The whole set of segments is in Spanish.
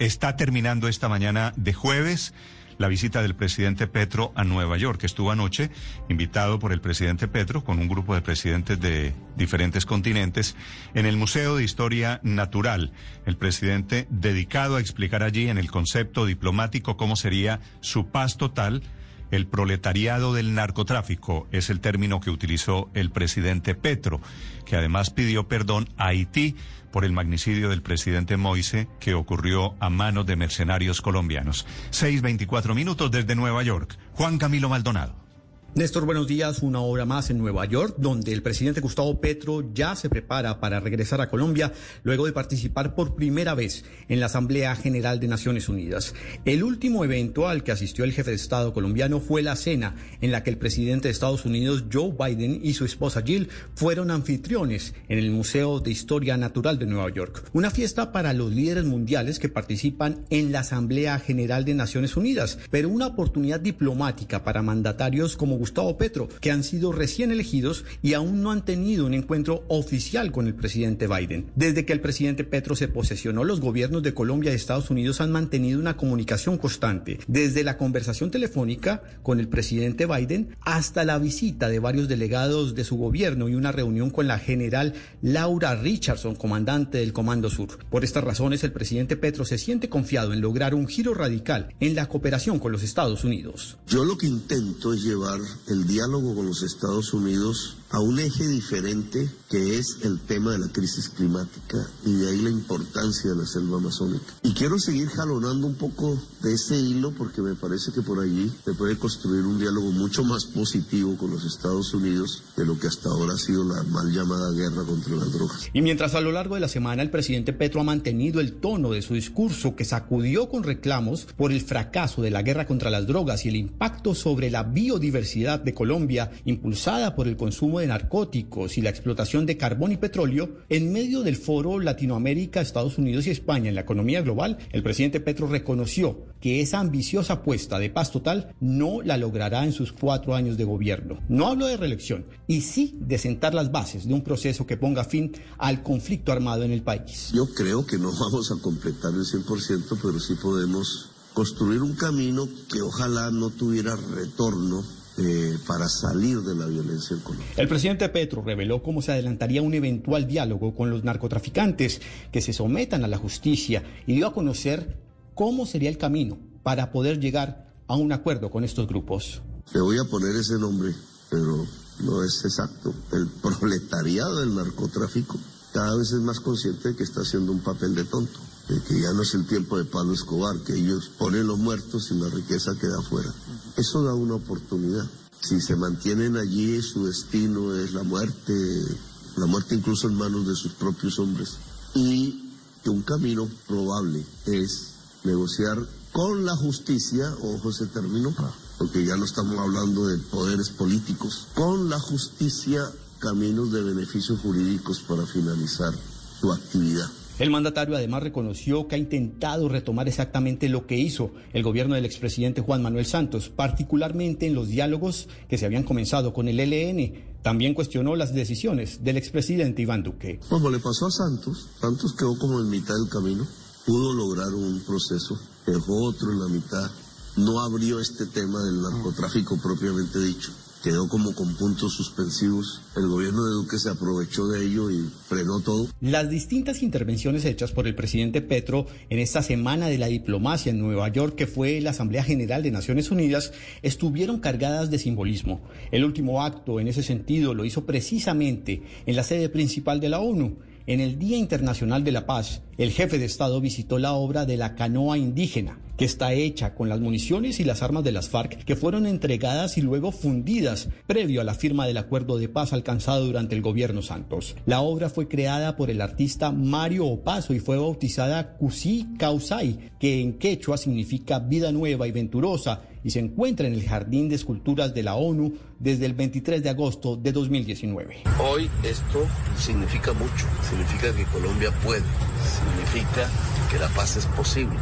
Está terminando esta mañana de jueves la visita del presidente Petro a Nueva York, que estuvo anoche invitado por el presidente Petro con un grupo de presidentes de diferentes continentes en el Museo de Historia Natural. El presidente dedicado a explicar allí en el concepto diplomático cómo sería su paz total el proletariado del narcotráfico es el término que utilizó el presidente Petro, que además pidió perdón a Haití por el magnicidio del presidente Moise que ocurrió a manos de mercenarios colombianos. 6.24 minutos desde Nueva York. Juan Camilo Maldonado. Néstor, buenos días. Una hora más en Nueva York, donde el presidente Gustavo Petro ya se prepara para regresar a Colombia luego de participar por primera vez en la Asamblea General de Naciones Unidas. El último evento al que asistió el jefe de Estado colombiano fue la cena en la que el presidente de Estados Unidos, Joe Biden, y su esposa Jill fueron anfitriones en el Museo de Historia Natural de Nueva York. Una fiesta para los líderes mundiales que participan en la Asamblea General de Naciones Unidas, pero una oportunidad diplomática para mandatarios como Gustavo Petro, que han sido recién elegidos y aún no han tenido un encuentro oficial con el presidente Biden. Desde que el presidente Petro se posesionó, los gobiernos de Colombia y Estados Unidos han mantenido una comunicación constante, desde la conversación telefónica con el presidente Biden hasta la visita de varios delegados de su gobierno y una reunión con la general Laura Richardson, comandante del Comando Sur. Por estas razones, el presidente Petro se siente confiado en lograr un giro radical en la cooperación con los Estados Unidos. Yo lo que intento es llevar el diálogo con los Estados Unidos a un eje diferente que es el tema de la crisis climática y de ahí la importancia de la selva amazónica. Y quiero seguir jalonando un poco de ese hilo porque me parece que por allí se puede construir un diálogo mucho más positivo con los Estados Unidos de lo que hasta ahora ha sido la mal llamada guerra contra las drogas. Y mientras a lo largo de la semana el presidente Petro ha mantenido el tono de su discurso que sacudió con reclamos por el fracaso de la guerra contra las drogas y el impacto sobre la biodiversidad de Colombia impulsada por el consumo de narcóticos y la explotación de carbón y petróleo, en medio del foro Latinoamérica, Estados Unidos y España en la economía global, el presidente Petro reconoció que esa ambiciosa apuesta de paz total no la logrará en sus cuatro años de gobierno. No hablo de reelección, y sí de sentar las bases de un proceso que ponga fin al conflicto armado en el país. Yo creo que no vamos a completar el 100%, pero sí podemos construir un camino que ojalá no tuviera retorno eh, para salir de la violencia en Colombia. El presidente Petro reveló cómo se adelantaría un eventual diálogo con los narcotraficantes que se sometan a la justicia y dio a conocer cómo sería el camino para poder llegar a un acuerdo con estos grupos. Le voy a poner ese nombre, pero no es exacto. El proletariado del narcotráfico cada vez es más consciente de que está haciendo un papel de tonto, de que ya no es el tiempo de Pablo Escobar, que ellos ponen los muertos y la riqueza queda afuera. Eso da una oportunidad. Si se mantienen allí, su destino es la muerte, la muerte incluso en manos de sus propios hombres. Y un camino probable es negociar con la justicia, ojo ese término, porque ya no estamos hablando de poderes políticos, con la justicia caminos de beneficios jurídicos para finalizar su actividad. El mandatario además reconoció que ha intentado retomar exactamente lo que hizo el gobierno del expresidente Juan Manuel Santos, particularmente en los diálogos que se habían comenzado con el ELN. También cuestionó las decisiones del expresidente Iván Duque. Como le pasó a Santos, Santos quedó como en mitad del camino, pudo lograr un proceso, dejó otro en la mitad, no abrió este tema del narcotráfico propiamente dicho quedó como con puntos suspensivos. El gobierno de Duque se aprovechó de ello y frenó todo. Las distintas intervenciones hechas por el presidente Petro en esta semana de la diplomacia en Nueva York, que fue la Asamblea General de Naciones Unidas, estuvieron cargadas de simbolismo. El último acto en ese sentido lo hizo precisamente en la sede principal de la ONU. En el Día Internacional de la Paz, el jefe de Estado visitó la obra de la canoa indígena, que está hecha con las municiones y las armas de las FARC que fueron entregadas y luego fundidas previo a la firma del acuerdo de paz alcanzado durante el gobierno Santos. La obra fue creada por el artista Mario Opaso y fue bautizada Cusi Causay, que en quechua significa vida nueva y venturosa y se encuentra en el Jardín de Esculturas de la ONU desde el 23 de agosto de 2019. Hoy esto significa mucho, significa que Colombia puede, significa que la paz es posible,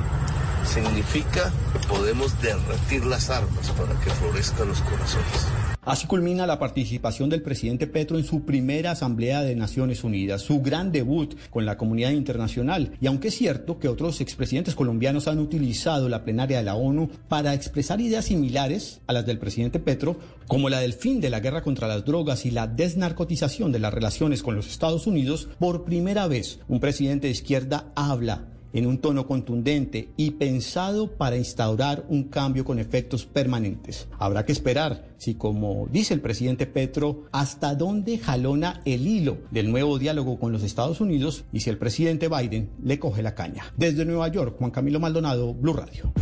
significa que podemos derretir las armas para que florezcan los corazones. Así culmina la participación del presidente Petro en su primera Asamblea de Naciones Unidas, su gran debut con la comunidad internacional. Y aunque es cierto que otros expresidentes colombianos han utilizado la plenaria de la ONU para expresar ideas similares a las del presidente Petro, como la del fin de la guerra contra las drogas y la desnarcotización de las relaciones con los Estados Unidos, por primera vez un presidente de izquierda habla en un tono contundente y pensado para instaurar un cambio con efectos permanentes. Habrá que esperar si, como dice el presidente Petro, hasta dónde jalona el hilo del nuevo diálogo con los Estados Unidos y si el presidente Biden le coge la caña. Desde Nueva York, Juan Camilo Maldonado, Blue Radio.